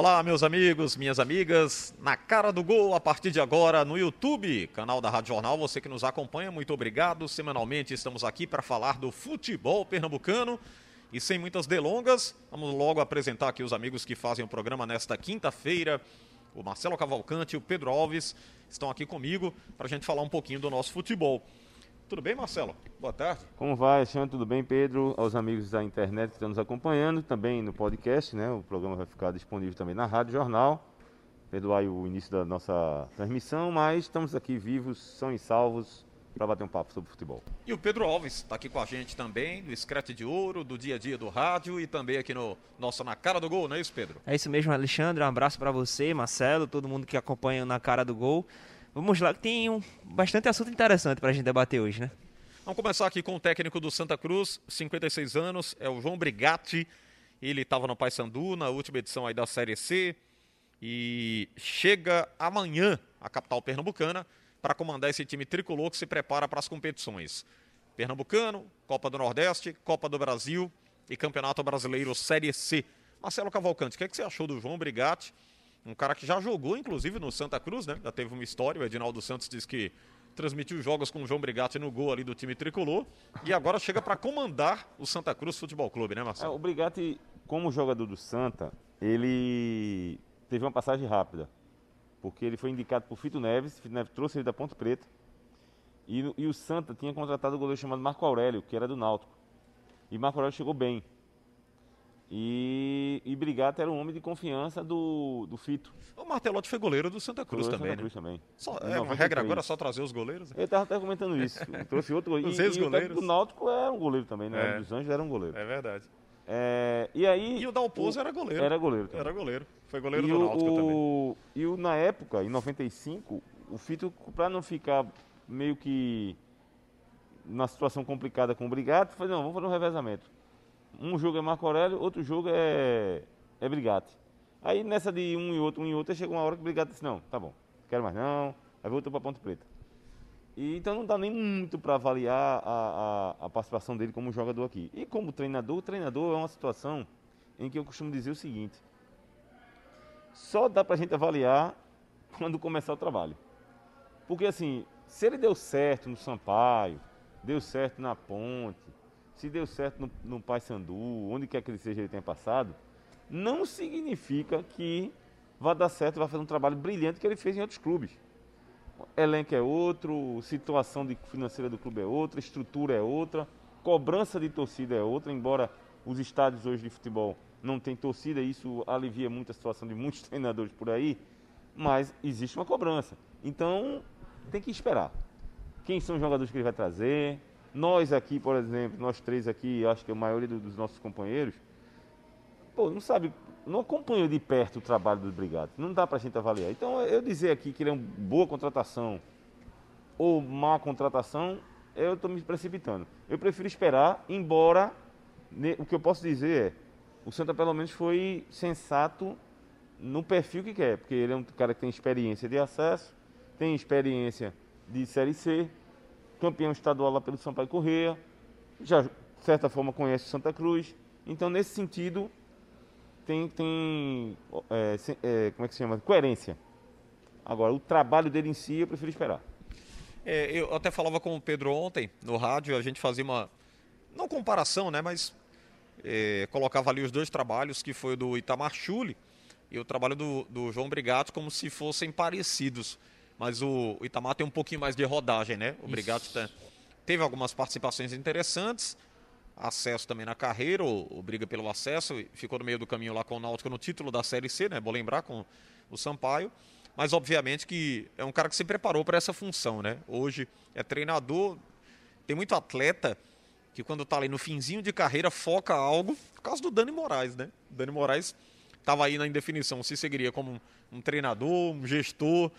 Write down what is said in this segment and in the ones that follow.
Olá, meus amigos, minhas amigas, na cara do gol a partir de agora no YouTube, canal da Rádio Jornal. Você que nos acompanha, muito obrigado. Semanalmente estamos aqui para falar do futebol pernambucano. E sem muitas delongas, vamos logo apresentar aqui os amigos que fazem o programa nesta quinta-feira. O Marcelo Cavalcante e o Pedro Alves estão aqui comigo para a gente falar um pouquinho do nosso futebol. Tudo bem, Marcelo? Boa tarde. Como vai, Alexandre? Tudo bem, Pedro? Aos amigos da internet que estão nos acompanhando, também no podcast, né? O programa vai ficar disponível também na Rádio Jornal. Perdoai o início da nossa transmissão, mas estamos aqui vivos, são e salvos, para bater um papo sobre futebol. E o Pedro Alves está aqui com a gente também, do Escrete de Ouro, do dia a dia do rádio e também aqui no nosso Na Cara do Gol, não é isso, Pedro? É isso mesmo, Alexandre. Um abraço para você, Marcelo, todo mundo que acompanha Na Cara do Gol. Vamos lá, que tem um, bastante assunto interessante para a gente debater hoje, né? Vamos começar aqui com o técnico do Santa Cruz, 56 anos, é o João Brigatti. Ele estava no Paysandu na última edição aí da Série C e chega amanhã à capital pernambucana para comandar esse time tricolor que se prepara para as competições. Pernambucano, Copa do Nordeste, Copa do Brasil e Campeonato Brasileiro Série C. Marcelo Cavalcante, o que, é que você achou do João Brigatti? Um cara que já jogou, inclusive, no Santa Cruz, né? Já teve uma história. O Edinaldo Santos disse que transmitiu jogos com o João Brigatti no gol ali do time tricolor. E agora chega para comandar o Santa Cruz Futebol Clube, né, Marcelo? É, o Brigatti, como jogador do Santa, ele teve uma passagem rápida. Porque ele foi indicado por Fito Neves, Fito Neves trouxe ele da Ponte Preta. E, e o Santa tinha contratado um goleiro chamado Marco Aurélio, que era do Náutico. E Marco Aurélio chegou bem. E, e Brigatti era um homem de confiança do, do Fito. O Martelotti foi goleiro do Santa Cruz do também, Santa Cruz né? também. Só, é uma regra 93. agora só trazer os goleiros? Ele estava até comentando isso. Trouxe outro goleiro. Os E, e o técnico do Náutico era um goleiro também, né? É. O dos Anjos era um goleiro. É verdade. É, e aí. E o Dalpozo era goleiro. Era goleiro também. Era goleiro. Foi goleiro e do o, Náutico também. o- E o, na época, em 95, o Fito, para não ficar meio que numa situação complicada com o Brigatti, falou, não, vamos fazer um revezamento. Um jogo é Marco Aurélio, outro jogo é, é Brigatti. Aí nessa de um e outro, um e outro, chegou uma hora que o Brigatti disse, não, tá bom, quero mais não, aí voltou para Ponte Preta. E, então não dá nem muito para avaliar a, a, a participação dele como jogador aqui. E como treinador, o treinador é uma situação em que eu costumo dizer o seguinte, só dá pra gente avaliar quando começar o trabalho. Porque assim, se ele deu certo no Sampaio, deu certo na Ponte, se deu certo no, no Paysandu, onde quer que ele seja ele tenha passado, não significa que vai dar certo, vai fazer um trabalho brilhante que ele fez em outros clubes. Elenco é outro, situação de- financeira do clube é outra, estrutura é outra, cobrança de torcida é outra, embora os estádios hoje de futebol não tem torcida, isso alivia muito a situação de muitos treinadores por aí, mas existe uma cobrança. Então, tem que esperar. Quem são os jogadores que ele vai trazer? Nós aqui, por exemplo, nós três aqui, acho que a maioria do- dos nossos companheiros, pô, não sabe, não acompanhou de perto o trabalho do Brigado. Não dá pra gente avaliar. Então, eu dizer aqui que ele é uma boa contratação ou má contratação, eu estou me precipitando. Eu prefiro esperar, embora ne- o que eu posso dizer é, o Santa pelo menos foi sensato no perfil que quer, porque ele é um cara que tem experiência de acesso, tem experiência de Série C, campeão estadual lá pelo Sampaio Correia, já de certa forma conhece Santa Cruz. Então, nesse sentido, tem, tem é, é, como é que se chama? Coerência. Agora, o trabalho dele em si, eu prefiro esperar. É, eu até falava com o Pedro ontem no rádio, a gente fazia uma. Não comparação, né? Mas é, colocava ali os dois trabalhos, que foi o do Itamar Chuli e o trabalho do, do João Brigatti, como se fossem parecidos. Mas o, Itamar tem um pouquinho mais de rodagem, né? O Brigatti tá- teve algumas participações interessantes, acesso também na carreira, o, o briga pelo acesso, ficou no meio do caminho lá com o Náutico no título da Série C, né? Vou lembrar com o Sampaio. Mas obviamente que é um cara que se preparou para essa função, né? Hoje é treinador, tem muito atleta que quando tá ali no finzinho de carreira foca algo, por causa do Dani Moraes, né? O Dani Moraes estava aí na indefinição se seguiria como um, um treinador, um gestor,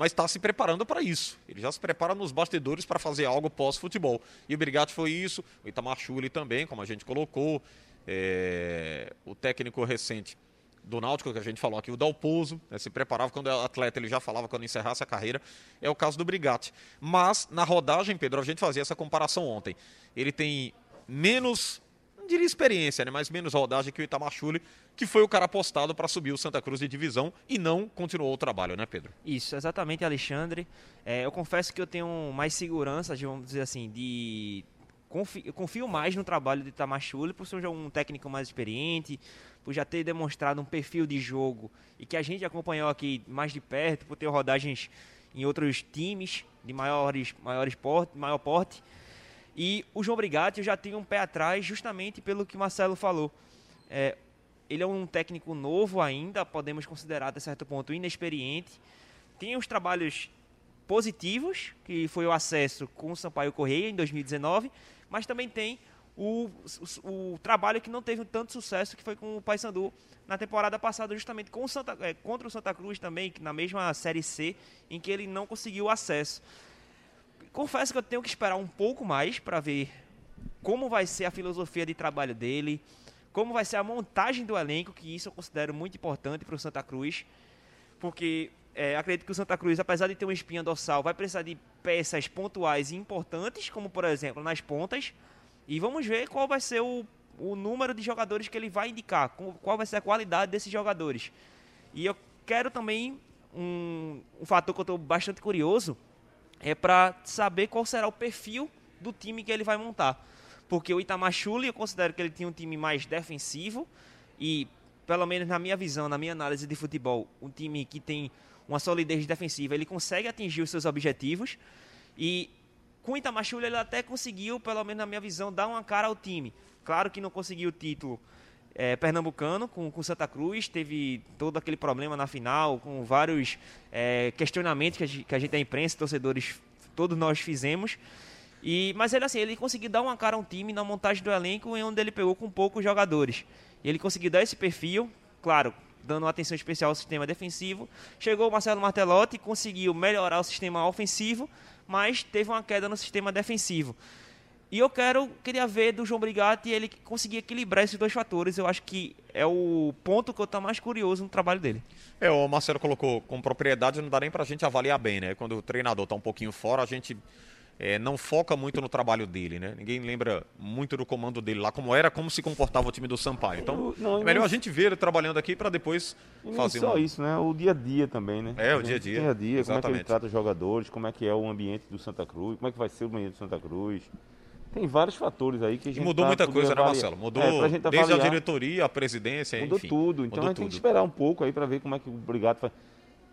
mas está se preparando para isso. Ele já se prepara nos bastidores para fazer algo pós-futebol. E o Brigatti foi isso, o Itamar Chuli também, como a gente colocou, é, o técnico recente do Náutico, que a gente falou aqui, o Dalpozo, né, se preparava quando era atleta, ele já falava quando encerrasse a carreira, é o caso do Brigatti. Mas, na rodagem, Pedro, a gente fazia essa comparação ontem. Ele tem menos, diria experiência, né? mas menos rodagem que o Itamar Chuli, que foi o cara apostado para subir o Santa Cruz de divisão e não continuou o trabalho, né, Pedro? Isso, exatamente, Alexandre. É, eu confesso que eu tenho mais segurança, vamos dizer assim, de confio, confio mais no trabalho de Itamar Chuli por ser um técnico mais experiente, por já ter demonstrado um perfil de jogo e que a gente acompanhou aqui mais de perto, por ter rodagens em outros times de maiores, maiores porte, maior porte. E o João Brigatti eu já tenho um pé atrás justamente pelo que o Marcelo falou. É, ele é um técnico novo ainda, podemos considerar até certo ponto inexperiente. Tem os trabalhos positivos, que foi o acesso com o Sampaio Correia em 2019, mas também tem o, o, o, trabalho que não teve tanto sucesso, que foi com o Paysandu na temporada passada, justamente com o Santa, é, contra o Santa Cruz também, na mesma Série C, em que ele não conseguiu acesso. Confesso que eu tenho que esperar um pouco mais para ver como vai ser a filosofia de trabalho dele, como vai ser a montagem do elenco, que isso eu considero muito importante para o Santa Cruz, porque é, acredito que o Santa Cruz, apesar de ter uma espinha dorsal, vai precisar de peças pontuais e importantes, como por exemplo nas pontas, e vamos ver qual vai ser o, o número de jogadores que ele vai indicar, qual vai ser a qualidade desses jogadores. E eu quero também um, um fator que eu estou bastante curioso é para saber qual será o perfil do time que ele vai montar. Porque o Itamar Chuli, eu considero que ele tinha um time mais defensivo e, pelo menos na minha visão, na minha análise de futebol, um time que tem uma solidez defensiva, ele consegue atingir os seus objetivos. E com o Itamachule ele até conseguiu, pelo menos na minha visão, dar uma cara ao time. Claro que não conseguiu o título é, pernambucano com, com Santa Cruz, teve todo aquele problema na final, com vários é, questionamentos que a, gente, que a gente, a imprensa, torcedores, todos nós fizemos. E, mas ele assim, ele conseguiu dar uma cara ao time na montagem do elenco, em onde ele pegou com poucos jogadores. E ele conseguiu dar esse perfil, claro, dando uma atenção especial ao sistema defensivo. Chegou o Marcelo Martelotti, conseguiu melhorar o sistema ofensivo, mas teve uma queda no sistema defensivo. E eu quero, queria ver do João Brigatti ele conseguir equilibrar esses dois fatores. Eu acho que é o ponto que eu estou mais curioso no trabalho dele. É, o Marcelo colocou com propriedade, não dá nem para a gente avaliar bem, né? Quando o treinador está um pouquinho fora, a gente é, não foca muito no trabalho dele, né? Ninguém lembra muito do comando dele lá, como era, como se comportava o time do Sampaio. Então, não, é melhor a gente ver ele trabalhando aqui para depois fazer. Não só uma... isso, né? O dia a dia também, né? É, o dia a dia. O dia a dia, como é que ele trata os jogadores, como é que é o ambiente do Santa Cruz, como é que vai ser o ambiente do Santa Cruz. Tem vários fatores aí que a gente. E mudou tá muita coisa, avaliar. né, Marcelo? Mudou é, gente desde a diretoria, a presidência, mudou enfim. Tudo. Então mudou a gente tudo. tem que esperar um pouco aí para ver como é que o Brigado faz.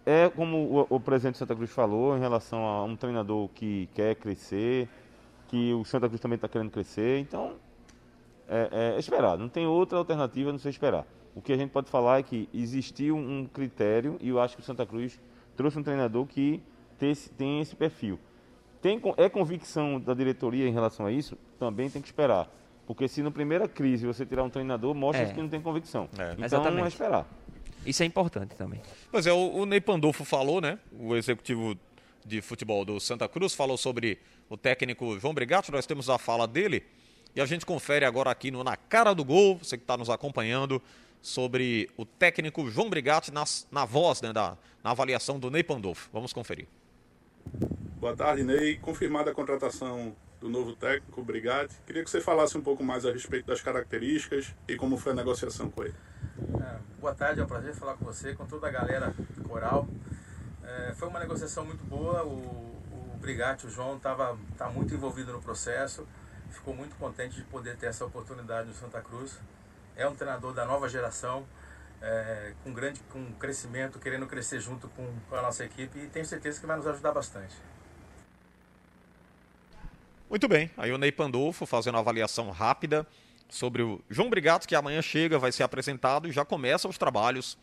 É como o, o presidente de Santa Cruz falou em relação a um treinador que quer crescer, que o Santa Cruz também está querendo crescer. Então, é, é, esperar. Não tem outra alternativa a não ser esperar. O que a gente pode falar é que existiu um critério e eu acho que o Santa Cruz trouxe um treinador que tem esse, tem esse perfil. Tem, é convicção da diretoria em relação a isso? Também tem que esperar. Porque se na primeira crise você tirar um treinador, mostra é. que não tem convicção. É. Então Exatamente. é esperar. Isso é importante também. Pois é, o, o Ney Pandolfo falou, né? O executivo de futebol do Santa Cruz falou sobre o técnico João Brigatti, nós temos a fala dele e a gente confere agora aqui no Na Cara do Gol, você que está nos acompanhando, sobre o técnico João Brigatti nas, na voz, né, da, na avaliação do Ney Pandolfo. Vamos conferir. Boa tarde, Ney. Confirmada a contratação do novo técnico, Brigatti. Queria que você falasse um pouco mais a respeito das características e como foi a negociação com ele. É, boa tarde, é um prazer falar com você, com toda a galera coral. É, foi uma negociação muito boa. O, o Brigatti, o João, estava tá muito envolvido no processo. Ficou muito contente de poder ter essa oportunidade no Santa Cruz. É um treinador da nova geração, é, com grande com crescimento, querendo crescer junto com, com a nossa equipe e tenho certeza que vai nos ajudar bastante. Muito bem, aí o Ney Pandolfo fazendo uma avaliação rápida sobre o João Brigato, que amanhã chega, vai ser apresentado e já começa os trabalhos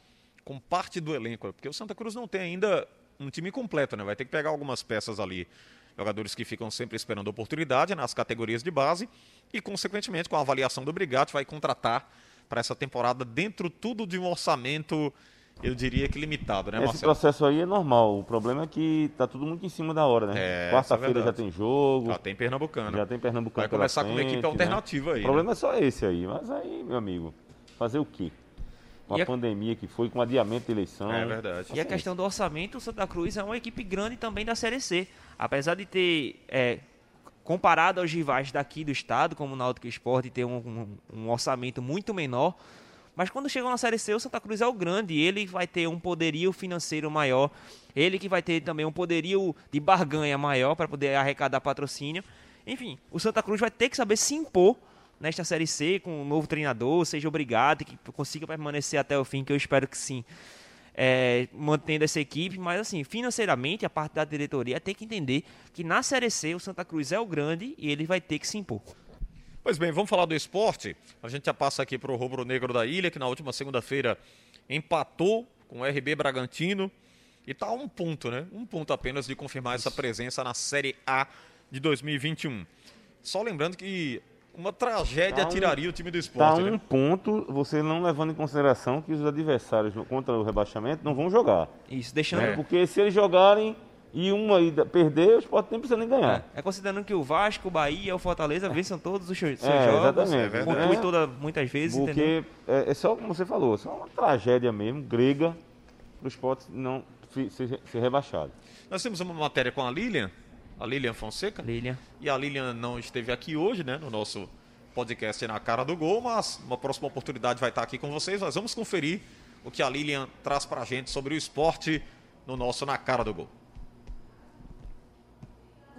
com parte do elenco, porque o Santa Cruz não tem ainda um time completo, né? Vai ter que pegar algumas peças ali, jogadores que ficam sempre esperando oportunidade nas categorias de base e, consequentemente, com a avaliação do Brigatti, vai contratar para essa temporada dentro tudo de um orçamento, eu diria que limitado, né, Esse processo aí é normal. O problema é que tá tudo muito em cima da hora, né? É, Quarta-feira é já tem jogo. Já tem Pernambucano. Já tem Pernambucano. Vai começar frente, com uma equipe né? alternativa né? aí. O problema né? é só esse aí. Mas aí, meu amigo, fazer o quê? com a, a, pandemia que foi, com adiamento de eleição. É verdade. E a questão do orçamento, o Santa Cruz é uma equipe grande também da Série C. Apesar de ter é, comparado aos rivais daqui do estado, como o Náutico Esporte, tem um, um, um, orçamento muito menor. Mas quando chegou na Série C, o Santa Cruz é o grande. Ele vai ter um poderio financeiro maior. Ele que vai ter também um poderio de barganha maior para poder arrecadar patrocínio. Enfim, o Santa Cruz vai ter que saber se impor nesta Série C com um novo treinador, seja obrigado que consiga permanecer até o fim, que eu espero que sim é, mantendo essa equipe, mas assim, financeiramente, a parte da diretoria tem que entender que na Série C o Santa Cruz é o grande e ele vai ter que se impor. Pois bem, vamos falar do esporte. A gente já passa aqui para o Rubro Negro da Ilha, que na última segunda-feira empatou com o RB Bragantino. E está a um ponto, né? Um ponto apenas de confirmar essa presença na Série A de 2021. Só lembrando que uma tragédia tá um, tiraria o time do esporte. Tá um né? ponto, você não levando em consideração que os adversários contra o rebaixamento não vão jogar. Isso, deixando. É. Porque se eles jogarem e uma ida perder, o esporte nem precisa nem ganhar. É, é, considerando que o Vasco, o Bahia, o Fortaleza vencem todos os seus é, jogos. Exatamente. É conclui toda, muitas vezes. Porque é, é, só como você falou, é só uma tragédia mesmo, grega, para o esporte não ser, ser rebaixado. Nós temos uma matéria com a Lilian a Lilian Fonseca. Lilian. E a Lilian não esteve aqui hoje, né, no nosso podcast na cara do gol, mas uma próxima oportunidade vai estar aqui com vocês. Nós vamos conferir o que a Lilian traz para a gente sobre o esporte no nosso Na Cara do Gol.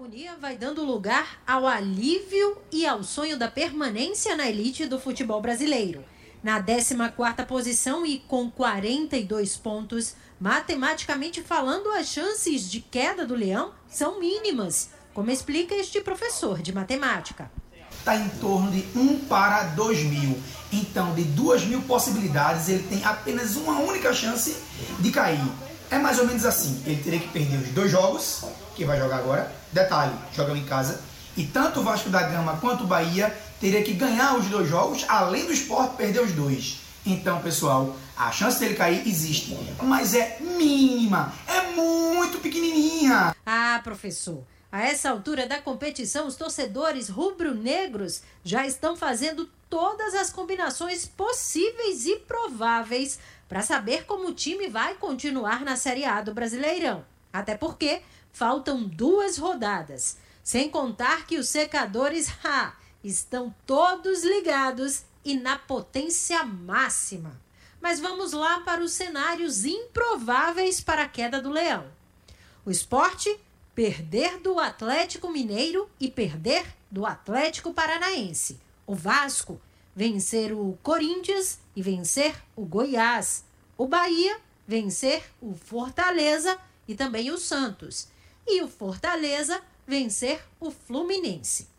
Unia vai dando lugar ao alívio e ao sonho da permanência na elite do futebol brasileiro. Na 14ª posição e com 42 pontos, matematicamente falando, as chances de queda do Leão são mínimas, como explica este professor de matemática. Está em torno de 1 para 2 mil. Então, de 2 mil possibilidades, ele tem apenas uma única chance de cair. É mais ou menos assim: ele teria que perder os dois jogos, que vai jogar agora. Detalhe: jogando em casa. E tanto o Vasco da Gama quanto o Bahia teria que ganhar os dois jogos, além do esporte perder os dois. Então, pessoal, a chance dele cair existe, mas é mínima, é muito pequenininha. Ah, professor, a essa altura da competição, os torcedores rubro-negros já estão fazendo todas as combinações possíveis e prováveis para saber como o time vai continuar na Série A do Brasileirão. Até porque faltam duas rodadas. Sem contar que os secadores ha, estão todos ligados e na potência máxima. Mas vamos lá para os cenários improváveis para a queda do Leão. O esporte perder do Atlético Mineiro e perder do Atlético Paranaense. O Vasco vencer o Corinthians e vencer o Goiás. O Bahia vencer o Fortaleza e também o Santos. E o Fortaleza vencer o Fluminense.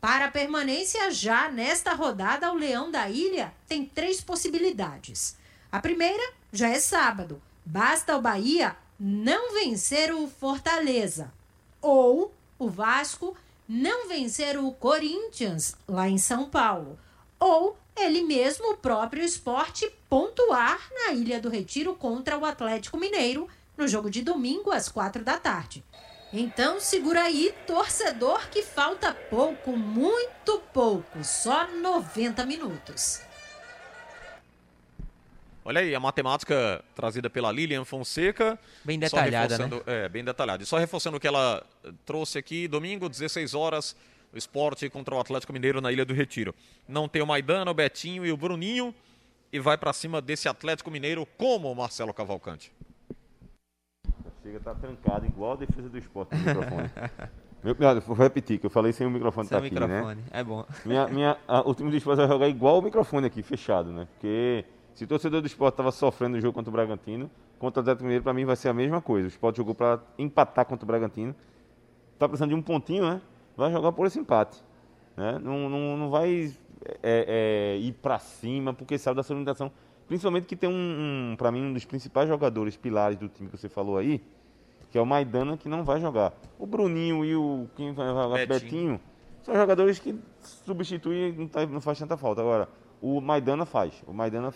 Para a permanência já nesta rodada, o Leão da Ilha tem três possibilidades. A primeira já é sábado. Basta o Bahia não vencer o Fortaleza ou o Vasco não vencer o Corinthians lá em São Paulo ou ele mesmo, o próprio esporte, pontuar na Ilha do Retiro contra o Atlético Mineiro no jogo de domingo às quatro da tarde. Então segura aí, torcedor, que falta pouco, muito pouco, só 90 minutos. Olha aí, a matemática trazida pela Lilian Fonseca. Bem detalhada, né? É, bem detalhada. E só reforçando o que ela trouxe aqui, domingo, 16 horas, o esporte contra o Atlético Mineiro na Ilha do Retiro. Não tem o Maidana, o Betinho e o Bruninho. E vai para cima desse Atlético Mineiro como o Marcelo Cavalcante. Chega tá trancado, igual a defesa do esporte no microfone. Meu, vou repetir, que eu falei sem o microfone sem tá aqui, microfone. né? É bom. Minha, minha, a, o time do esporte vai jogar igual o microfone aqui, fechado, né? Porque se o torcedor do esporte estava sofrendo no jogo contra o Bragantino, contra o Atlético Mineiro, para mim vai ser a mesma coisa. O esporte jogou para empatar contra o Bragantino. Tá precisando de um pontinho, né? Vai jogar por esse empate. Né? Não, não, não vai é, é, ir para cima, porque sabe da sua limitação. Principalmente que tem um, um para mim, um dos principais jogadores, pilares do time que você falou aí, que é o Maidana, que não vai jogar. O Bruninho e o quem vai jogar Betinho, Betinho são jogadores que substituem e não, tá, não faz tanta falta. Agora, o Maidana faz. O Maidana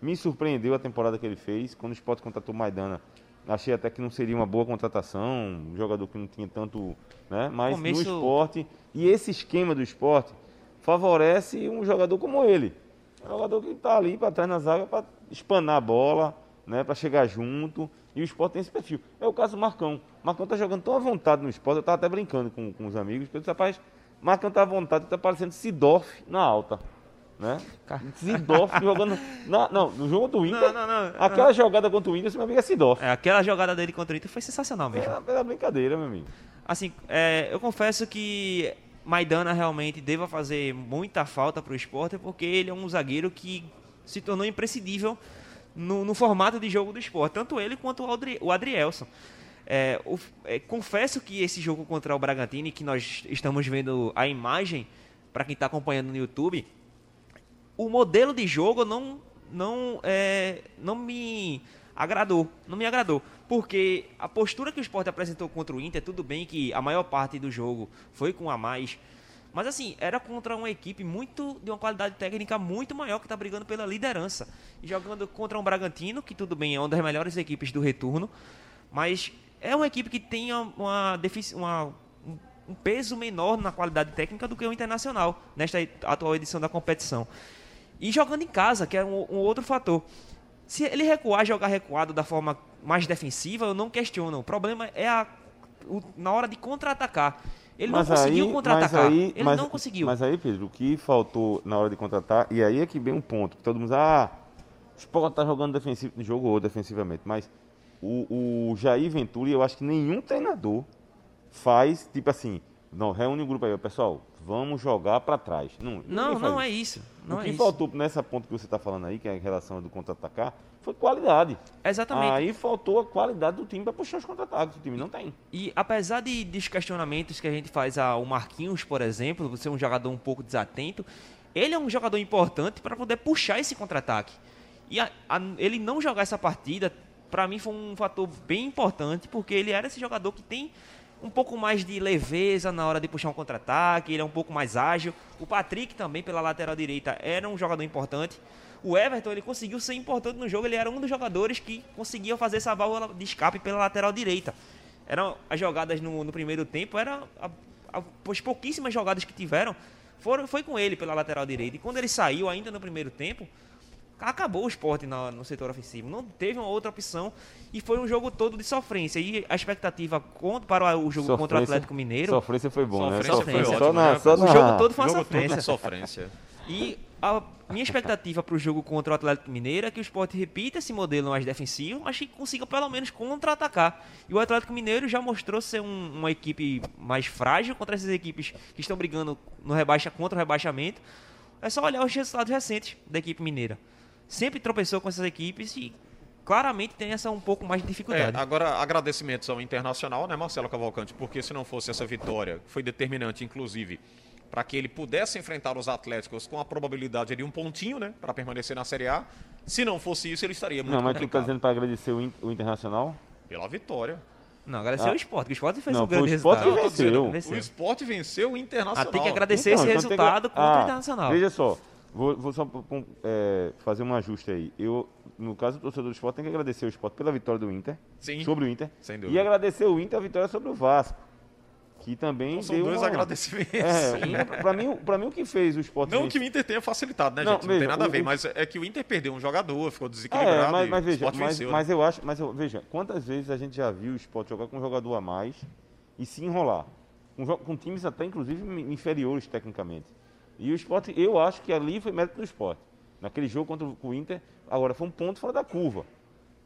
me surpreendeu a temporada que ele fez. Quando o Sport contratou o Maidana, achei até que não seria uma boa contratação, um jogador que não tinha tanto, né? Mas Começo... no esporte, e esse esquema do esporte favorece um jogador como ele. Um jogador que está ali para trás na zaga para espanar a bola, né, para chegar junto. E o esporte tem esse perfil. É o caso do Marcão. O Marcão tá jogando tão à vontade no esporte, eu tava até brincando com, com os amigos, que eu disse, rapaz, Marcão tá à vontade, tá parecendo Sidorf na alta. Né? Sidorf jogando. Na, não, no jogo do Inter. Não, não, não. Aquela jogada contra o Inter, meu amigo é Sidorf. É, aquela jogada dele contra o Inter foi sensacional mesmo. É, é brincadeira, meu amigo. Assim, é, eu confesso que Maidana realmente deva fazer muita falta para o esporte, porque ele é um zagueiro que se tornou imprescindível no, no formato de jogo do esporte, tanto ele quanto o, Adri, o Adrielson. É, o, é, confesso que esse jogo contra o Bragantino, que nós estamos vendo a imagem, para quem está acompanhando no YouTube, o modelo de jogo não, não, é, não me agradou. Não me agradou. Porque a postura que o Sport apresentou contra o Inter, tudo bem que a maior parte do jogo foi com a mais. Mas assim, era contra uma equipe muito de uma qualidade técnica muito maior que está brigando pela liderança. Jogando contra um Bragantino, que tudo bem, é uma das melhores equipes do retorno. Mas é uma equipe que tem uma, uma um peso menor na qualidade técnica do que o Internacional nesta atual edição da competição. E jogando em casa, que é um, um outro fator. Se ele recuar, jogar recuado da forma mais defensiva, eu não questiono. O problema é a, o, na hora de contra-atacar. Ele mas não conseguiu contra-atacar. Ele mas, não conseguiu. Mas aí, Pedro, o que faltou na hora de contratar, e aí é que vem um ponto, que todo mundo diz, ah, o Sport tá jogando defensivo, jogou defensivamente, mas o, o Jair Ventura, eu acho que nenhum treinador faz, tipo assim, não, reúne o grupo aí, pessoal, vamos jogar para trás. Não, não, não é isso. Não o é que isso. faltou nessa ponta que você está falando aí, que é a relação do contra-atacar, foi qualidade. Exatamente. Aí faltou a qualidade do time para puxar os contra-ataques. O time não tem. E apesar de, dos questionamentos que a gente faz ao Marquinhos, por exemplo, você é um jogador um pouco desatento, ele é um jogador importante para poder puxar esse contra-ataque. E a, a, ele não jogar essa partida, para mim foi um fator bem importante, porque ele era esse jogador que tem um pouco mais de leveza na hora de puxar um contra-ataque, ele é um pouco mais ágil. O Patrick também pela lateral direita era um jogador importante. O Everton ele conseguiu ser importante no jogo, ele era um dos jogadores que conseguia fazer essa válvula de escape pela lateral direita. Eram as jogadas no, no primeiro tempo, eram as pouquíssimas jogadas que tiveram foram, foi com ele pela lateral direita. E quando ele saiu ainda no primeiro tempo, acabou o esporte no, no setor ofensivo. Não teve uma outra opção e foi um jogo todo de sofrência. E a expectativa para o jogo sofrência, contra o Atlético Mineiro. Sofrência foi bom, sofrência né? Sofrência foi ótimo, né? só na, o jogo todo foi uma jogo sofrência. Todo sofrência. E a minha expectativa para o jogo contra o Atlético Mineiro é que o Sport repita esse modelo mais defensivo, mas que consiga pelo menos contra-atacar. E o Atlético Mineiro já mostrou ser um, uma equipe mais frágil contra essas equipes que estão brigando no rebaixa contra o rebaixamento. É só olhar os resultados recentes da equipe mineira sempre tropeçou com essas equipes e claramente tem essa um pouco mais de dificuldade. É, agora, agradecimentos ao Internacional, né, Marcelo Cavalcante? Porque se não fosse essa vitória, foi determinante, inclusive, para que ele pudesse enfrentar os Atléticos com a probabilidade de um pontinho, né, para permanecer na Série A. Se não fosse isso, ele estaria muito Não, mas tu complicado. tá dizendo para agradecer o, o Internacional? Pela vitória. Não, agradecer Ah. o esporte, que o esporte fez Não, um grande o Sport resultado. que Eu tô dizendo, venceu. O esporte venceu o Ah, Internacional. tem que agradecer Então, esse então tem que- resultado contra Ah, o Internacional. Veja só, vou, vou só é, fazer um ajuste aí. Eu, no caso do torcedor do esporte, tem que agradecer o esporte pela vitória do Inter, Sim. sobre o Inter, Sem e dúvida. agradecer o Inter a vitória sobre o Vasco, que também Então, são deu dois uma... agradecimentos. É, para mim, pra mim o que fez o esporte Não que o Inter tenha facilitado, né, Não, gente? Não veja, tem nada a o- ver, o- mas é que o Inter perdeu um jogador, ficou desequilibrado. É, mas, e mas veja, mas, venceu, né? mas eu acho, mas eu, veja, quantas vezes a gente já viu o Sport jogar com um jogador a mais e se enrolar, com, com times até inclusive inferiores tecnicamente. E o Sport, eu acho que ali foi mérito do Sport. Naquele jogo contra o Inter, agora foi um ponto fora da curva.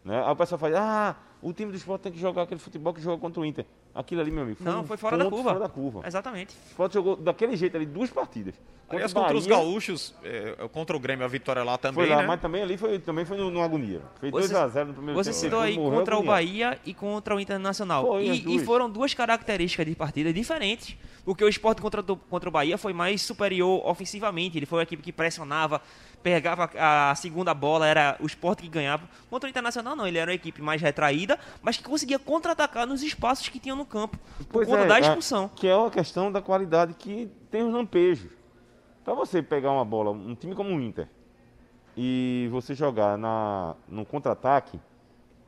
Né? Aí o pessoal fala, ah, o time do Sport tem que jogar aquele futebol que joga contra o Inter. Aquilo ali, meu amigo, foi Não, um foi fora da curva. fora da curva. Exatamente. O Sport jogou daquele jeito ali, duas partidas. Aliás, o contra os gaúchos, é, contra o Grêmio, a vitória lá também, Foi lá, né? mas também ali foi, também foi no, no agonia. Fez Você- 2x0 no primeiro Você tempo. citou aí Morreu contra o. Bahia e contra o Internacional. Foi, e, e foram duas características de partida diferentes. Porque o esporte contra, o- contra o Bahia foi mais superior ofensivamente. Ele foi uma equipe que pressionava, pegava a segunda bola, era o esporte que ganhava. Contra o Internacional, não. Ele era uma equipe mais retraída, mas que conseguia contra-atacar nos espaços que tinham no campo. Por Pois conta é, da é, expulsão. que é uma questão da qualidade que tem os lampejos. Para você pegar uma bola, um time como o Inter, e você jogar na, no contra-ataque,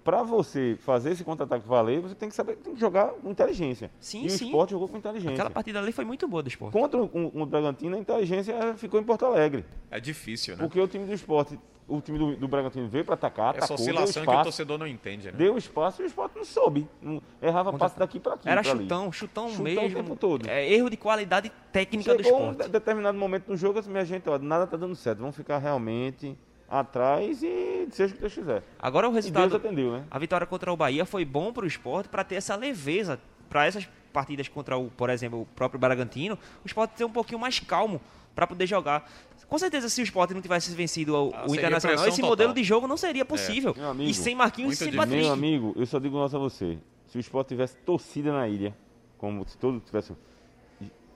para você fazer esse contra-ataque valer, você tem que saber, tem que jogar com inteligência. Sim, e sim. o esporte jogou com inteligência. Aquela partida ali foi muito boa do esporte. Contra o, o Bragantino, a inteligência ficou em Porto Alegre. É difícil, né? Porque o time do esporte o time do, do Bragantino veio para atacar, Essa atacou, deu oscilação que o espaço, torcedor não entende, né? deu espaço e o esporte não soube. Não- errava passe daqui para aqui. Era pra ali. chutão, chutão, Chutão o mesmo. tempo todo. É, erro de qualidade técnica do Chegou um esporte. de- determinado momento no jogo, assim, minha gente, ó, nada tá dando certo. Vamos ficar realmente atrás e seja o que Deus quiser. Agora o E Deus resultado, atendeu, né? a vitória contra o Bahia foi bom para o esporte para ter essa leveza para essas partidas contra o, por exemplo, o próprio Bragantino, o esporte ter um pouquinho mais calmo para poder jogar. Com certeza, se o esporte não tivesse vencido o, Ah, o Internacional, esse total. modelo de jogo não seria possível. Meu amigo, e sem Marquinhos e sem. Patrick. Meu amigo, eu só digo um negócio a você. Se o esporte tivesse torcida na ilha, como se todo tivesse.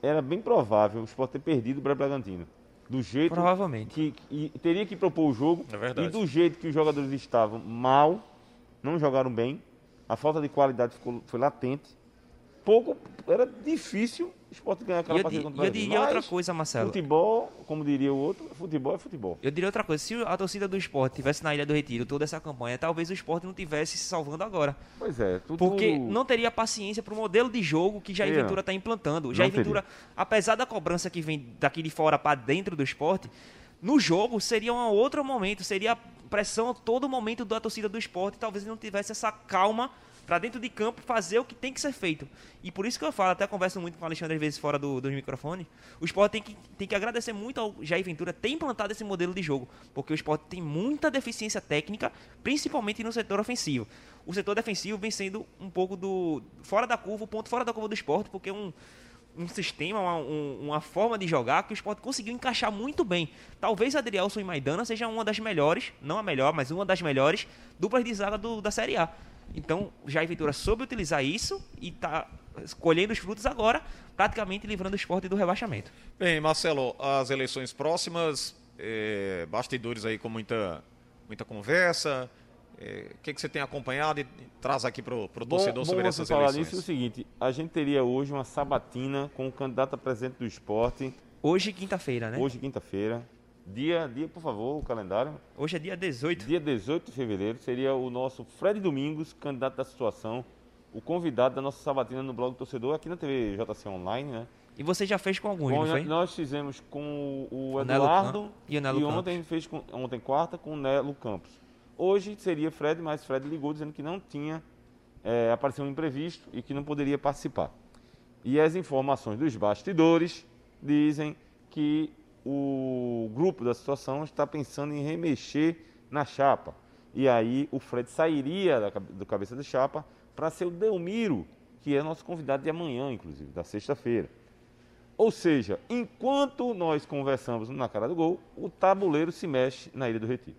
Era bem provável o esporte ter perdido para o Bragantino. Do jeito Provavelmente. que. E teria que propor o jogo. É verdade. E do jeito que os jogadores estavam mal, não jogaram bem. A falta de qualidade ficou, foi latente. Pouco. Era difícil esporte ganhar aquela eu, partida contra o e eu diria outra Mas coisa, Marcelo. Futebol, como diria o outro, futebol é futebol. Eu diria outra coisa. Se a torcida do esporte tivesse na Ilha do Retiro toda essa campanha, talvez o esporte não tivesse se salvando agora. Pois é, tudo. Porque não teria paciência para o modelo de jogo que Jair Teria. Ventura está implantando. Jair teria. Ventura, apesar da cobrança que vem daqui de fora para dentro do esporte, no jogo seria um outro momento, seria pressão a todo momento da torcida do esporte. Talvez ele não tivesse essa calma para dentro de campo fazer o que tem que ser feito. E por isso que eu falo, até converso muito com o Alexandre às vezes fora do, dos microfones, o esporte tem que, tem que agradecer muito ao Jair Ventura ter implantado esse modelo de jogo, porque o esporte tem muita deficiência técnica, principalmente no setor ofensivo. O setor defensivo vem sendo um pouco do fora da curva, o ponto fora da curva do esporte, porque é um, um sistema, uma, um- uma forma de jogar que o esporte conseguiu encaixar muito bem. Talvez Adrielson e Maidana seja uma das melhores, não a melhor, mas uma das melhores duplas de zaga do- da Série A. Então, Jair Ventura soube utilizar isso e está colhendo os frutos agora, praticamente livrando o esporte do rebaixamento. Bem, Marcelo, as eleições próximas, é, bastidores aí com muita, muita conversa. é, O que, que você tem acompanhado e traz aqui pro, pro torcedor bom, sobre bom essas falar eleições? nisso é o seguinte, a gente teria hoje uma sabatina com o candidato a presidente do esporte, Hoje, quinta-feira, né? Hoje quinta-feira. Dia, dia, por favor, o calendário. é dia 18. Dia 18 de fevereiro seria o nosso Fred Domingos, candidato da situação, o convidado da nossa sabatina no blog do torcedor aqui na TV JC Online, né? E você já fez com alguns, Bom, não foi? nós fizemos com o O Eduardo Cam- e o Nelo ontem fez com, ontem quarta com o Nelo Campos. Hoje seria Fred, mas Fred ligou dizendo que não tinha é, apareceu um imprevisto e que não poderia participar. E as informações dos bastidores dizem que o grupo da situação está pensando em remexer na chapa. E aí o Fred sairia da, do cabeça de chapa para ser o Delmiro, que é nosso convidado de amanhã, inclusive, da sexta-feira. Ou seja, enquanto nós conversamos na cara do gol, o tabuleiro se mexe na Ilha do Retiro.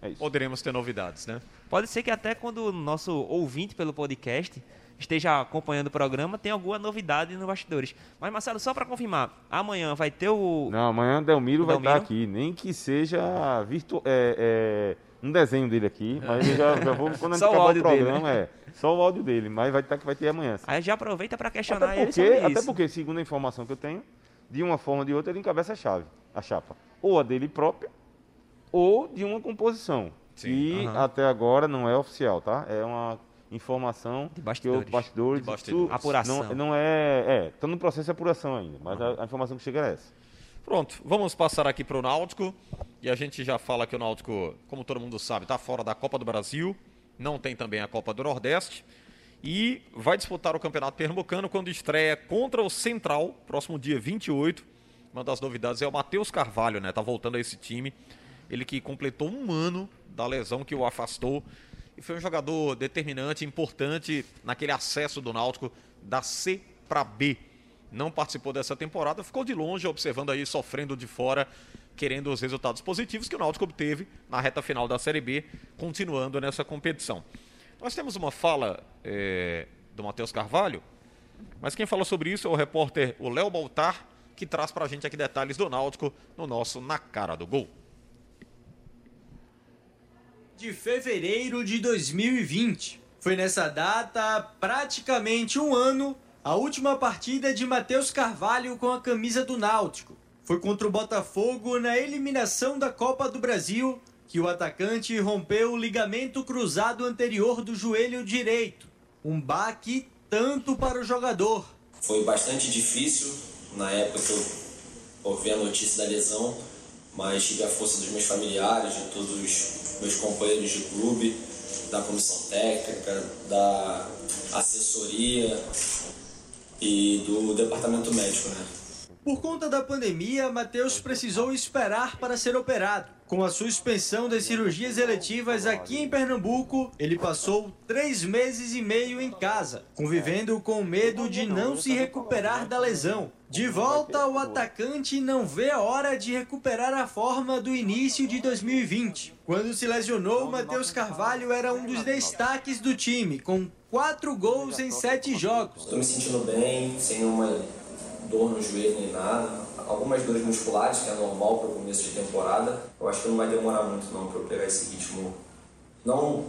É isso. Poderemos ter novidades, né? Pode ser que até quando o nosso ouvinte pelo podcast esteja acompanhando o programa, tenha alguma novidade no bastidores. Mas, Marcelo, só para confirmar, amanhã vai ter o. Não, amanhã Delmiro vai Delmiro? estar aqui, nem que seja virtu é, é, um desenho dele aqui, mas eu já, já vou quando a gente Só o acabar o, áudio dele, programa, é só o áudio dele, mas vai estar que vai ter amanhã. Aí já aproveita para questionar Até ele porque, sobre até porque, segundo a informação que eu tenho, de uma forma ou de outra ele encabeça a chave, a chapa, ou a dele própria, ou de uma composição. Sim, e aham. até agora não é oficial, tá? É uma informação De que bastidores. o bastidores, De bastidores. isso Apuração. Não, não é, é, tá no processo de apuração ainda, mas a, a informação que chega é essa. Pronto, vamos passar aqui para o Náutico. E a gente já fala que o Náutico, como todo mundo sabe, está fora da Copa do Brasil. Não tem também a Copa do Nordeste. E vai disputar o Campeonato Pernambucano quando estreia contra o Central, próximo dia 28. Uma das novidades é o Matheus Carvalho, né? Tá voltando a esse time. Ele que completou um ano da lesão que o afastou. E foi um jogador determinante, importante naquele acesso do Náutico da C para B não participou dessa temporada, ficou de longe observando aí, sofrendo de fora, querendo os resultados positivos que o Náutico obteve na reta final da Série B, continuando nessa competição. Nós temos uma fala eh, do Matheus Carvalho, mas quem fala sobre isso é o repórter o Léo Baltar, que traz pra gente aqui detalhes do Náutico no nosso Na Cara do Gol. De fevereiro de 2020. Foi nessa data, praticamente um ano, a última partida de Matheus Carvalho com a camisa do Náutico. Foi contra o Botafogo na eliminação da Copa do Brasil que o atacante rompeu o ligamento cruzado anterior do joelho direito. Um baque tanto para o jogador. Foi bastante difícil na época que eu ouvi a notícia da lesão, mas tive a força dos meus familiares, de todos os meus companheiros de clube, da comissão técnica, da assessoria e do departamento médico, né? Por conta da pandemia, Matheus precisou esperar para ser operado. Com a suspensão das cirurgias eletivas aqui em Pernambuco, ele passou três meses e meio em casa, convivendo com medo de não se recuperar da lesão. De volta, o atacante não vê a hora de recuperar a forma do início de 2020. Quando se lesionou, Matheus Carvalho era um dos destaques do time, com quatro gols em sete jogos. Estou me sentindo bem, sem nenhuma dor no joelho nem nada. Algumas dores musculares, que é normal para o começo de temporada. Eu acho que não vai demorar muito não para eu pegar esse ritmo. Não,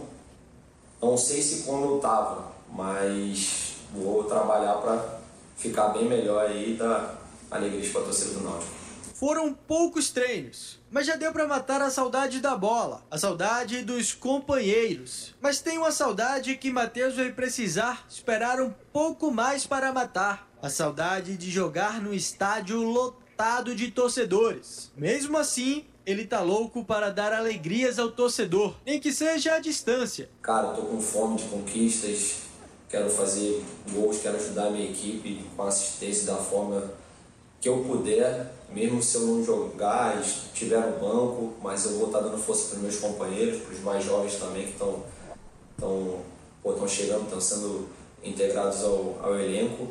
não sei se como eu estava, mas vou trabalhar para ficar bem melhor aí e dar alegria para a torcida do Náutico. Foram poucos treinos, mas já deu para matar a saudade da bola, a saudade dos companheiros. Mas tem uma saudade que Matheus vai precisar esperar um pouco mais para matar. A saudade de jogar no estádio lotado de torcedores. Mesmo assim, ele tá louco para dar alegrias ao torcedor, nem que seja à distância. Cara, tô com fome de conquistas, quero fazer gols, quero ajudar a minha equipe com assistência da forma que eu puder, mesmo se eu não jogar, estiver no banco, mas eu vou estar dando força para meus companheiros, para os mais jovens também que estão estão chegando, estão sendo integrados ao, ao elenco.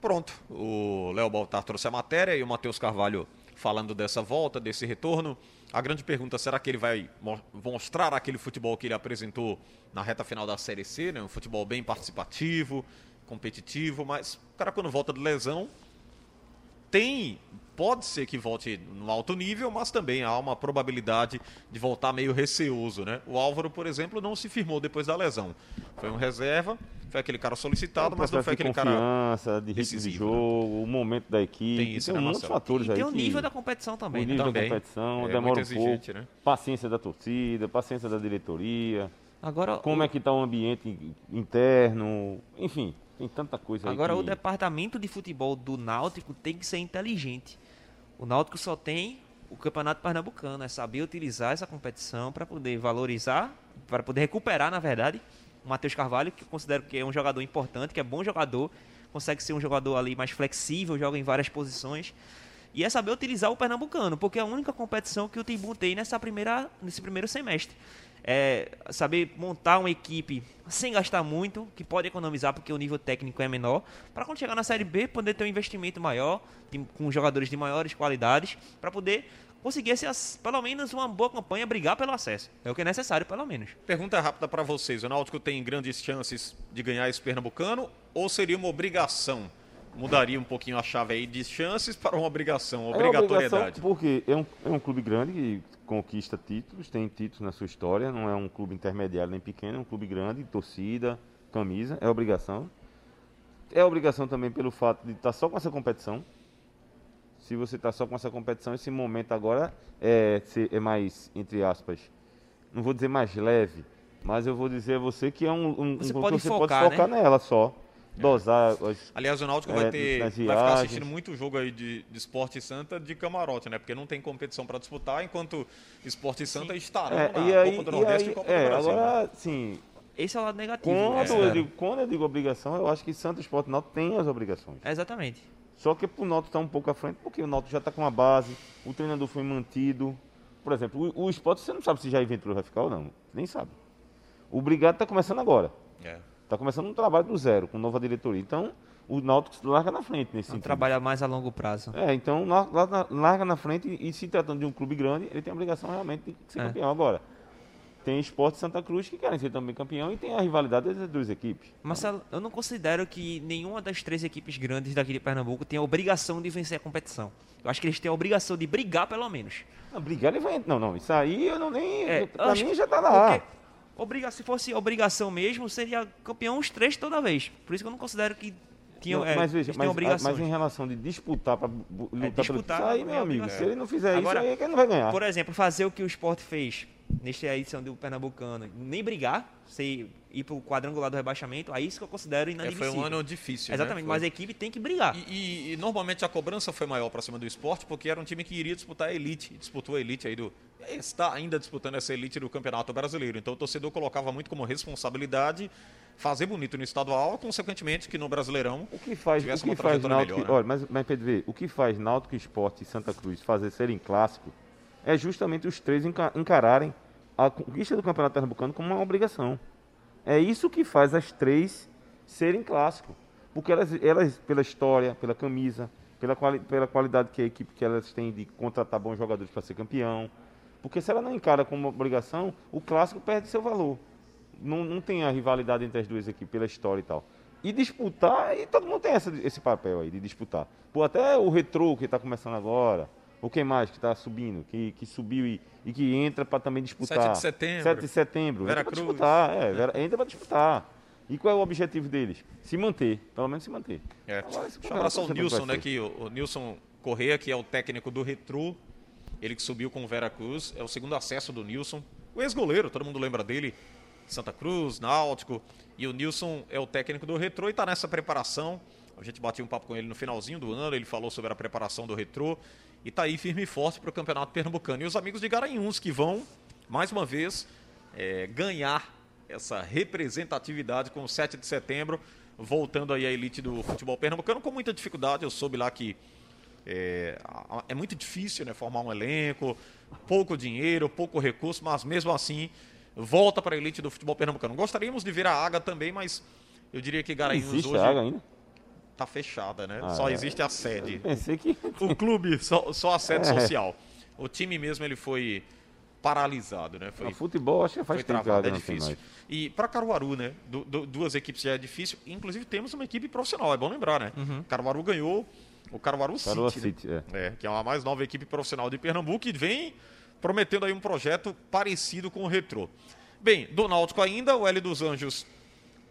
Pronto, o Léo Baltar trouxe a matéria e o Matheus Carvalho falando dessa volta, desse retorno. A grande pergunta, será que ele vai mostrar aquele futebol que ele apresentou na reta final da Série C, né? um futebol bem participativo, competitivo, mas o cara quando volta de lesão tem, pode ser que volte no alto nível, mas também há uma probabilidade de voltar meio receoso, né? O Álvaro, por exemplo, não se firmou depois da lesão. Foi um reserva, foi aquele cara solicitado, é mas não foi aquele de confiança, cara de ritmo de né? jogo, né? o momento da equipe, tem, isso, tem né, muitos fatores e aí. Tem o nível da competição também, o nível né? da competição, é, demora um pouco, né? paciência da torcida, paciência da diretoria. Agora, como o... é que está o ambiente interno, enfim, tem tanta coisa aí Agora, que... o departamento de futebol do Náutico tem que ser inteligente. O Náutico só tem o Campeonato Pernambucano, é saber utilizar essa competição para poder valorizar, para poder recuperar, na verdade, o Matheus Carvalho, que eu considero que é um jogador importante, que é bom jogador, consegue ser um jogador ali mais flexível, joga em várias posições. E é saber utilizar o Pernambucano, porque é a única competição que o Timbu tem nessa primeira, nesse primeiro semestre é, saber montar uma equipe sem gastar muito, que pode economizar porque o nível técnico é menor, para quando chegar na Série B poder ter um investimento maior, com jogadores de maiores qualidades, para poder conseguir esse, pelo menos uma boa campanha, brigar pelo acesso. É o que é necessário, pelo menos. Pergunta rápida para vocês: o Náutico tem grandes chances de ganhar esse Pernambucano ou seria uma obrigação? Mudaria um pouquinho a chave aí de chances para uma obrigação, obrigatoriedade. É uma obrigação porque é um, é um clube grande que conquista títulos, tem títulos na sua história, não é um clube intermediário nem pequeno, é um clube grande, torcida, camisa, é obrigação. É obrigação também pelo fato de estar só com essa competição. Se você está só com essa competição, esse momento agora é, é mais, entre aspas, não vou dizer mais leve, mas eu vou dizer a você que é um, um, você um pode você focar, pode focar né? nela só dosar. As, Aliás, o Náutico é, vai ter vai ficar assistindo muito jogo aí de, de Esporte Santa de camarote, né? Porque não tem competição para disputar, enquanto Esporte Santa estarão É, na e aí, Copa do e Nordeste e, aí- Copa é, do Brasil. né? agora, sim, Esse é o lado negativo. quando, né? eu digo, quando eu digo obrigação, eu acho que Santos Esporte e Náutico tem as obrigações. Exatamente. Só que pro Náutico está um pouco à frente, porque o Náutico já está com uma base, o treinador foi mantido. Por exemplo, o, o esporte você não sabe se já Ventura vai ficar ou não. Nem sabe. O Brigado está começando agora. É. Está começando um trabalho do zero, com nova diretoria. Então, o Náutico larga na frente nesse sentido. trabalho mais a longo prazo. É, então lar- larga, na frente e, se tratando de um clube grande, ele tem a obrigação realmente de ser É. campeão. Agora, tem Esporte Santa Cruz que querem ser também campeão e tem a rivalidade das duas equipes. Marcelo, eu não considero que nenhuma das três equipes grandes daqui de Pernambuco tenha a obrigação de vencer a competição. Eu acho que eles têm a obrigação de brigar, pelo menos. Não, brigar ele vai. Não, não, isso aí eu não nem. É, pra mim que- já tá lá. porque obriga, se fosse obrigação mesmo, seria campeão os três toda vez. Por isso que eu não considero que tinham, Não, é, mas veja, têm mas, obrigações. mas em relação de disputar para lutar disputar pelo aí, é meu amigo, obrigação. se ele não fizer Agora, isso aí, é que ele não vai ganhar. Por exemplo, fazer o que o esporte fez nesta edição do Pernambucano, nem brigar, você ir pro quadrangular do rebaixamento, aí isso que eu considero É, inadmissível. foi um ano difícil. né? Exatamente, Foi. mas a equipe tem que brigar. E, e- e normalmente a cobrança foi maior para cima do esporte, porque era um time que iria disputar a elite. Disputou a elite aí do. Está ainda disputando essa elite do Campeonato Brasileiro. Então o torcedor colocava muito como responsabilidade fazer bonito no estadual, consequentemente que no Brasileirão. O que faz, o tivesse que uma faz Náutico, melhor, né? olha, mas, mas Pedro, vê, o que faz Náutico Esporte e Santa Cruz fazer serem clássico é justamente os três enca- encararem a conquista do Campeonato Pernambucano como uma obrigação. É isso que faz as três serem clássico. Porque elas, elas pela história, pela camisa, pela, quali, pela qualidade que a equipe que elas têm de contratar bons jogadores para ser campeão. Porque se ela não encara como obrigação, o clássico perde seu valor. Não, não tem a rivalidade entre as duas equipes pela história e tal. E disputar, e todo mundo tem essa- esse papel aí de disputar. Pô, até o retrô que está começando agora, o que mais que está subindo, que, que subiu e, e que entra para também disputar. 7 de setembro. 7 de setembro. Vera entra para Cruz. disputar, é, Vera- entra para disputar. E qual é o objetivo deles? Se manter, pelo menos se manter. É. Agora, Deixa eu abraçar o Nilson, vai né? Que o, o Nilson Correia, que é o técnico do Retro, ele que subiu com o Vera Cruz, é o segundo acesso do Nilson. O ex-goleiro, todo mundo lembra dele, Santa Cruz, Náutico. E o Nilson é o técnico do Retro e está nessa preparação. A gente bateu um papo com ele no finalzinho do ano, ele falou sobre a preparação do Retro e está aí firme e forte para o Campeonato Pernambucano. E os amigos de Garanhuns que vão, mais uma vez, é, ganhar essa representatividade com o 7 de setembro, voltando aí à elite do futebol pernambucano com muita dificuldade. Eu soube lá que é, a- é muito difícil né, formar um elenco, pouco dinheiro, pouco recurso, mas mesmo assim volta para a elite do futebol pernambucano. Gostaríamos de ver a Água também, mas eu diria que Garanhuns hoje água ainda? Está fechada, né? Ah, só é. existe a sede. Pensei que. O clube, só, só a sede É. social. O time mesmo ele foi paralisado, né? Foi O futebol acho que faz foi tempo travado, é difícil. E para Caruaru, né? du- du- duas equipes já é difícil. Inclusive temos uma equipe profissional, é bom lembrar, né? Caruaru ganhou o Caruaru, Caruaru City, né? City, é. É, que é uma mais nova equipe profissional de Pernambuco e vem prometendo aí um projeto parecido com o Retrô. Bem, do Náutico ainda, o L dos Anjos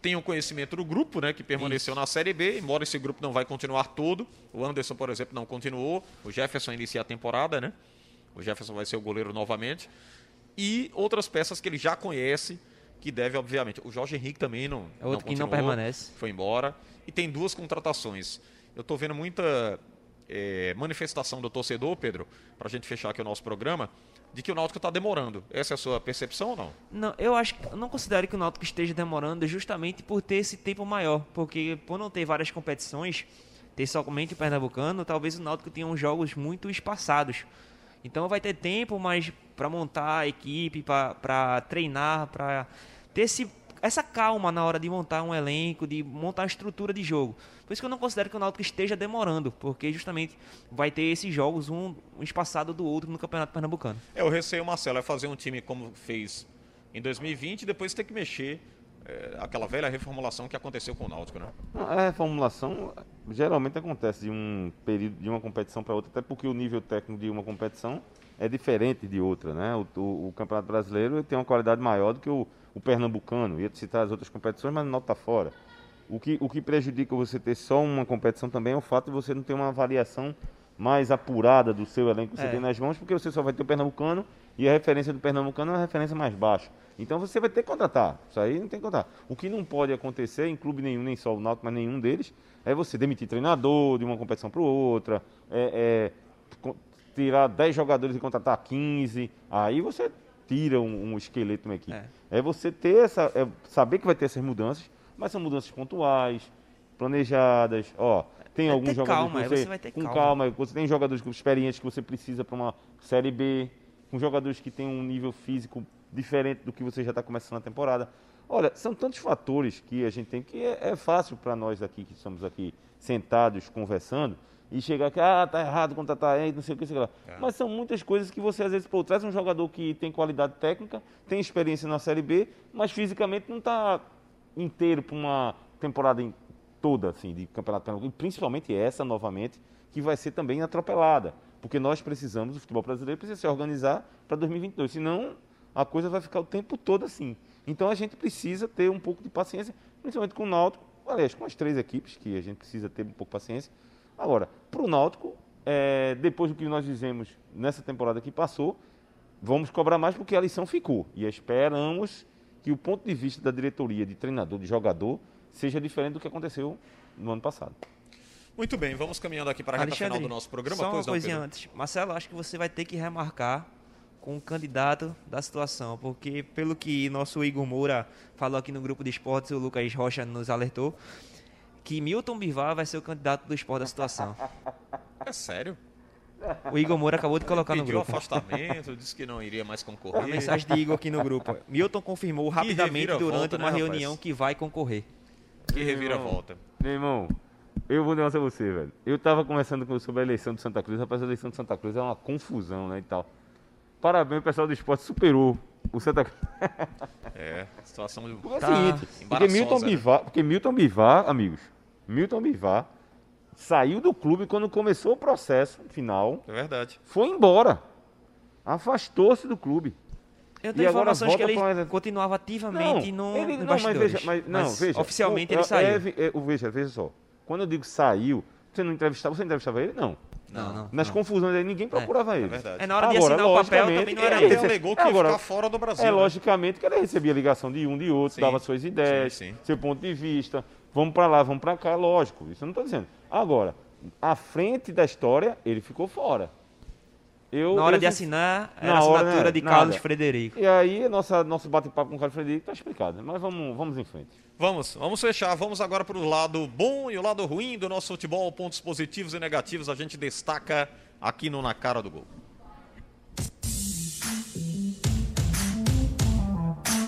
tem o conhecimento do grupo, né, que permaneceu na Série B, embora esse grupo não vai continuar todo. O Anderson, por exemplo, não continuou. O Jefferson inicia a temporada, né? O Jefferson vai ser o goleiro novamente. E outras peças que ele já conhece, que deve, obviamente. O Jorge Henrique também não. É outro que não permanece. Foi embora. E tem duas contratações. Eu estou vendo muita eh, manifestação do torcedor, Pedro, para a gente fechar aqui o nosso programa, de que o Náutico está demorando. Essa é a sua percepção ou não? Não, eu acho que não considero que o Náutico esteja demorando justamente por ter esse tempo maior, porque por não ter várias competições, ter somente o Pernambucano, talvez o Náutico tenha uns jogos muito espaçados. Então vai ter tempo mais para montar a equipe, para treinar, para ter esse, essa calma na hora de montar um elenco, de montar a estrutura de jogo. Por isso que eu não considero que o Náutico esteja demorando, porque justamente vai ter esses jogos um, um espaçado do outro no Campeonato Pernambucano. É, o receio, Marcelo, é fazer um time como fez em 2020 e depois ter que mexer é, aquela velha reformulação que aconteceu com o Náutico, né? A reformulação geralmente acontece de um período de uma competição para outra, até porque o nível técnico de uma competição é diferente de outra, né? O, o- o Campeonato Brasileiro tem uma qualidade maior do que o, o Pernambucano. Ia citar as outras competições, mas não está fora. O que, o que prejudica você ter só uma competição também é o fato de você não ter uma avaliação mais apurada do seu elenco que você É. tem nas mãos, porque você só vai ter o Pernambucano e a referência do Pernambucano é uma referência mais baixa. Então você vai ter que contratar. Isso aí não tem que contratar. O que não pode acontecer em clube nenhum, nem só o Náutico, mas nenhum deles, é você demitir treinador de uma competição para outra, é, é, tirar 10 jogadores e contratar 15. Aí você tira um, um esqueleto de uma equipe. É. É, você ter essa. é saber que vai ter essas mudanças, mas são mudanças pontuais, planejadas. Ó, tem alguns jogadores calma, que você, você vai ter com calma. calma, você tem jogadores experientes que você precisa para uma série B, com jogadores que têm um nível físico diferente do que você já está começando a temporada. Olha, são tantos fatores que a gente tem que é, é fácil para nós aqui que estamos aqui sentados conversando e chegar aqui, ah, tá errado contratar aí, não sei o que, sei lá. Mas são muitas coisas que você às vezes pô, traz um jogador que tem qualidade técnica, tem experiência na série B, mas fisicamente não está inteiro para uma temporada em- toda assim de campeonato principalmente essa novamente que vai ser também atropelada, porque nós precisamos o futebol brasileiro precisa se organizar para 2022, senão a coisa vai ficar o tempo todo assim. Então a gente precisa ter um pouco de paciência, principalmente com o Náutico, aliás, com as três equipes que a gente precisa ter um pouco de paciência. Agora, para o Náutico, é, depois do que nós fizemos nessa temporada que passou, vamos cobrar mais porque a lição ficou. E esperamos que o ponto de vista da diretoria, de treinador, de jogador, seja diferente do que aconteceu no ano passado. Muito bem, vamos caminhando aqui para a reta final do nosso programa. Só uma não, coisinha Pedro? antes. Marcelo, acho que você vai ter que remarcar com o candidato da situação, porque pelo que nosso Igor Moura falou aqui no grupo de esportes, o Lucas Rocha nos alertou, que Milton Bivar vai ser o candidato do esporte da situação. É sério? O Igor Moura acabou de colocar no Pediu grupo. afastamento, disse que não iria mais A concorrer. mensagem de Igor aqui no grupo. Milton confirmou rapidamente durante uma né, rapaz? reunião que vai concorrer. Que reviravolta. Meu irmão, eu vou denunciar você, velho. Eu tava conversando com, sobre a eleição de Santa Cruz. Rapaz, a eleição de Santa Cruz é uma confusão, né, e tal. Parabéns, o pessoal do esporte superou o Santa Cruz. É, situação Porque é o Tá seguinte, porque embaraçosa, Milton, né? Bivar, porque Milton Bivar, amigos, Milton Bivar saiu do clube quando começou o processo final, É verdade. foi embora. Afastou-se do clube. Eu E tenho agora informações que ele pra- continuava ativamente no, ele, nos não, mas veja, mas, não, Mas veja. oficialmente o- ele é- saiu. É, é, o- veja, veja só. Quando eu digo saiu, você não entrevistava, você entrevistava ele? Não. Não, não. Nas não. confusões aí, ninguém procurava ele. É verdade. É na hora de Agora, assinar o papel também não era ele Ele ele. alegou que ia Agora, ficar fora do Brasil. É né? logicamente que ele recebia ligação de um, de outro, Sim. dava suas ideias, Sim, sim. seu ponto de vista. Vamos pra lá, vamos pra cá, lógico. Isso eu não estou dizendo. Agora, à frente da história, ele ficou fora. Eu, Na hora eu de sin- assinar, era a hora, assinatura né? de Nada. Carlos Frederico. E aí, nossa, nosso bate-papo com o Carlos Frederico está explicado. Mas vamos, vamos em frente. Vamos, vamos fechar. Vamos agora para o lado bom e o lado ruim do nosso futebol. Pontos positivos e negativos a gente destaca aqui no Na Cara do Gol.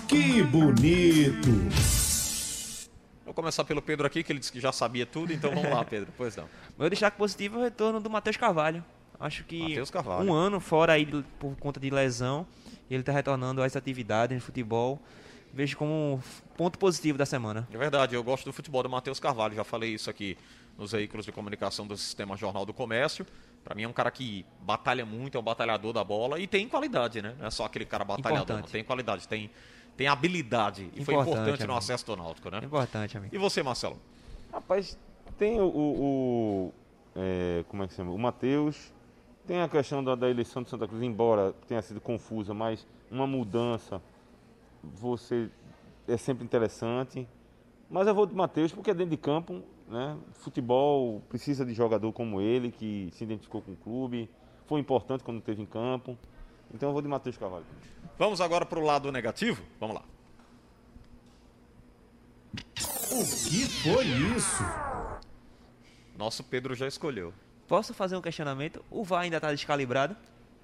Que bonito! Vou começar pelo Pedro aqui, que ele disse que já sabia tudo. Então vamos lá, Pedro. Pois não. Meu destaque positivo é o retorno do Matheus Carvalho. Acho que um ano fora aí por conta de lesão, e ele está retornando às atividades de futebol. Vejo como um ponto positivo da semana. É verdade, eu gosto do futebol do Matheus Carvalho. Já falei isso aqui nos veículos de comunicação do Sistema Jornal do Comércio. Para mim é um cara que batalha muito, é um batalhador da bola e tem qualidade, né? Não é só aquele cara batalhador, não. Importante. tem qualidade, tem, tem habilidade. E foi Importante, importante no amigo. acesso do Náutico, né? Importante, amigo. E você, Marcelo? Rapaz, tem o. o- o- é, como é que se chama? O Matheus. Tem a questão da, da eleição de Santa Cruz, embora tenha sido confusa, mas uma mudança você é sempre interessante. Mas eu vou de Matheus porque é dentro de campo, né? Futebol precisa de jogador como ele, que se identificou com o clube, foi importante quando esteve em campo. Então eu vou de Matheus Carvalho. Vamos agora para o lado negativo? Vamos lá. O que foi isso? Nosso Pedro já escolheu. Posso fazer um questionamento? O VAR ainda está descalibrado?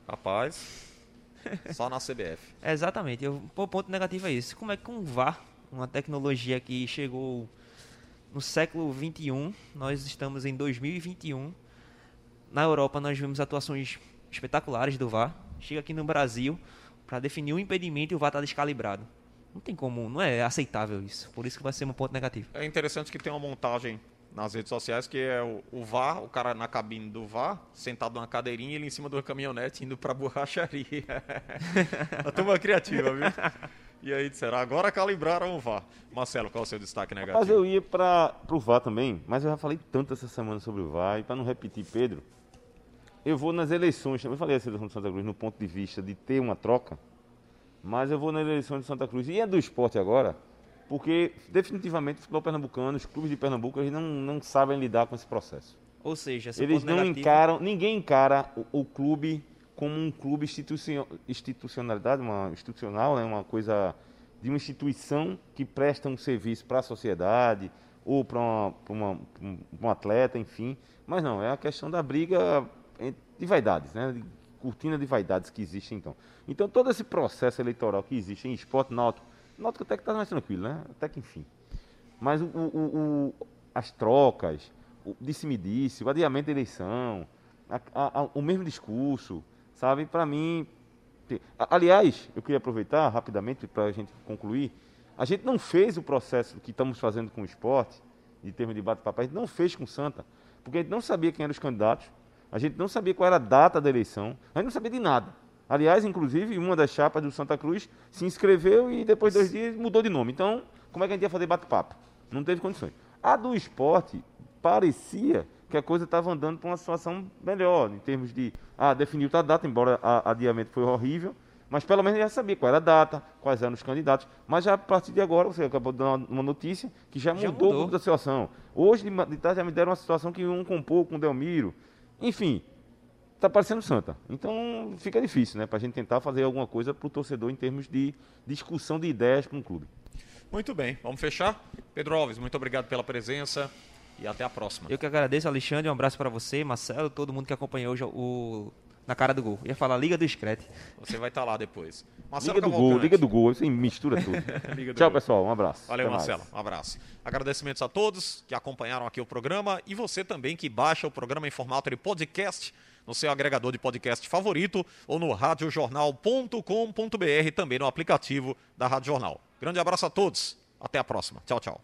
Rapaz, só na CBF. Exatamente. Eu, o ponto negativo é isso. Como é que um VAR, uma tecnologia que chegou no século XXI, nós estamos em 2021. Na Europa nós vimos atuações espetaculares do VAR. Chega aqui no Brasil para definir um impedimento e o VAR está descalibrado. Não tem como, não é aceitável isso. Por isso que vai ser um ponto negativo. É interessante que tem uma montagem nas redes sociais que é o, o VAR, o cara na cabine do VAR, sentado numa cadeirinha ele em cima de uma caminhonete indo pra borracharia. a turma criativa, viu? E aí disseram, agora calibraram o VAR. Marcelo, qual é o seu destaque negativo? Mas eu ia para o VAR também, mas eu já falei tanto essa semana sobre o VAR, e para não repetir, Pedro, eu vou nas eleições, também falei a seleção de Santa Cruz no ponto de vista de ter uma troca, mas eu vou nas eleições de Santa Cruz, e é do esporte agora, porque definitivamente o futebol pernambucano, os clubes de Pernambuco, eles não, não sabem lidar com esse processo. Ou seja, esse Eles não negativo, encaram, ninguém encara o, o clube como um clube institucio, institucionalidade, uma institucional, né, uma coisa de uma instituição que presta um serviço para a sociedade ou para um, atleta, enfim. Mas não, é a questão da briga en- de vaidades, né, de cortina de vaidades que existe então. Então todo esse processo eleitoral que existe em esporte náutico, náutico até que está mais tranquilo, né, até que enfim. Mas o, o- o- as trocas, o disse-me-disse, o adiamento da eleição, a- a- a- o mesmo discurso, sabe? Para mim. Aliás, eu queria aproveitar rapidamente para a gente concluir. A gente não fez o processo que estamos fazendo com o esporte, de termos de bate-papo, a gente não fez com o Santa, porque a gente não sabia quem eram os candidatos, a gente não sabia qual era a data da eleição, a gente não sabia de nada. Aliás, inclusive, uma das chapas do Santa Cruz se inscreveu e depois de dois dias mudou de nome. Então, como é que a gente ia fazer bate-papo? Não teve condições. A do esporte parecia que a coisa estava andando para uma situação melhor, em termos de ah, definiu a data, embora a adiamento foi horrível, Mas pelo menos já sabia qual era a data, quais eram os candidatos. Mas já a partir de agora, você acabou de dar uma- notícia que já, Já mudou, mudou. da situação. Hoje de tarde já me deram uma situação que um compôs com o Delmiro. Enfim, tá parecendo Santa. Então fica difícil, né? Pra gente tentar fazer alguma coisa pro torcedor em termos de discussão de ideias com o clube. Muito bem, vamos fechar? Pedro Alves, muito obrigado pela presença e até a próxima. Eu que agradeço, Alexandre. Um abraço pra você, Marcelo, todo mundo que acompanhou hoje o na cara do gol. Ia falar Liga do Screte. Você vai estar lá depois. Marcelo Liga do Cavalcante. gol, liga do gol, isso aí mistura tudo. Do Tchau, gol. pessoal. Um abraço. Valeu, Até mais. Marcelo. Um abraço. Agradecimentos a todos que acompanharam aqui o programa e você também que baixa o programa em formato de podcast no seu agregador de podcast favorito ou no radiojornal.com.br, também no aplicativo da Rádio Jornal. Grande abraço a todos. Até a próxima. Tchau, tchau.